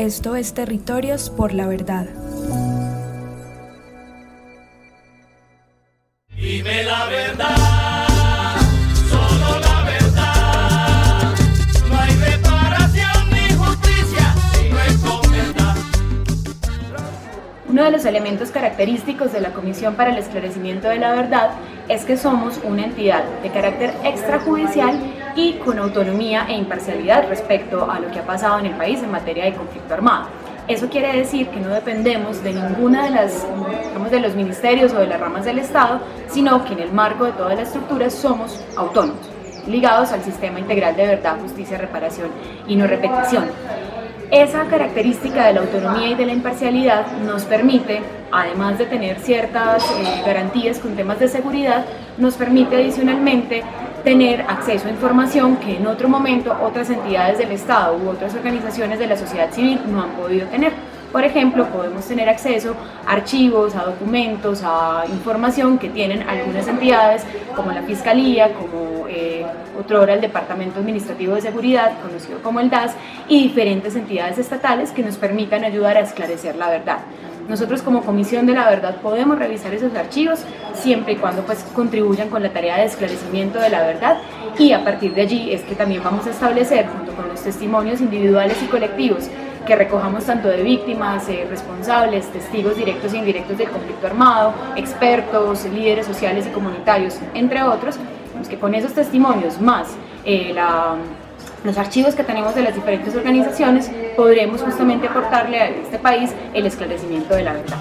Esto es Territorios por la Verdad. Dime la verdad, solo la verdad. No hay reparación ni justicia si no es con verdad. Uno de los elementos característicos de la Comisión para el Esclarecimiento de la Verdad es que somos una entidad de carácter extrajudicial y con autonomía e imparcialidad respecto a lo que ha pasado en el país en materia de conflicto armado. Eso quiere decir que no dependemos de ninguna de las digamos, de los ministerios o de las ramas del Estado, sino que en el marco de toda la estructura somos autónomos, ligados al sistema integral de verdad, justicia, reparación y no repetición. Esa característica de la autonomía y de la imparcialidad nos permite, además de tener ciertas eh, garantías con temas de seguridad, nos permite adicionalmente tener acceso a información que en otro momento otras entidades del Estado u otras organizaciones de la sociedad civil no han podido tener. Por ejemplo, podemos tener acceso a archivos, a documentos, a información que tienen algunas entidades como la Fiscalía, como eh, otrora el Departamento Administrativo de Seguridad, conocido como el DAS, y diferentes entidades estatales que nos permitan ayudar a esclarecer la verdad. Nosotros como Comisión de la Verdad podemos revisar esos archivos siempre y cuando pues contribuyan con la tarea de esclarecimiento de la verdad. Y a partir de allí es que también vamos a establecer junto con los testimonios individuales y colectivos que recojamos tanto de víctimas, eh, responsables, testigos directos e indirectos del conflicto armado, expertos, líderes sociales y comunitarios, entre otros, pues que con esos testimonios más eh, la los archivos que tenemos de las diferentes organizaciones, podremos justamente aportarle a este país el esclarecimiento de la verdad.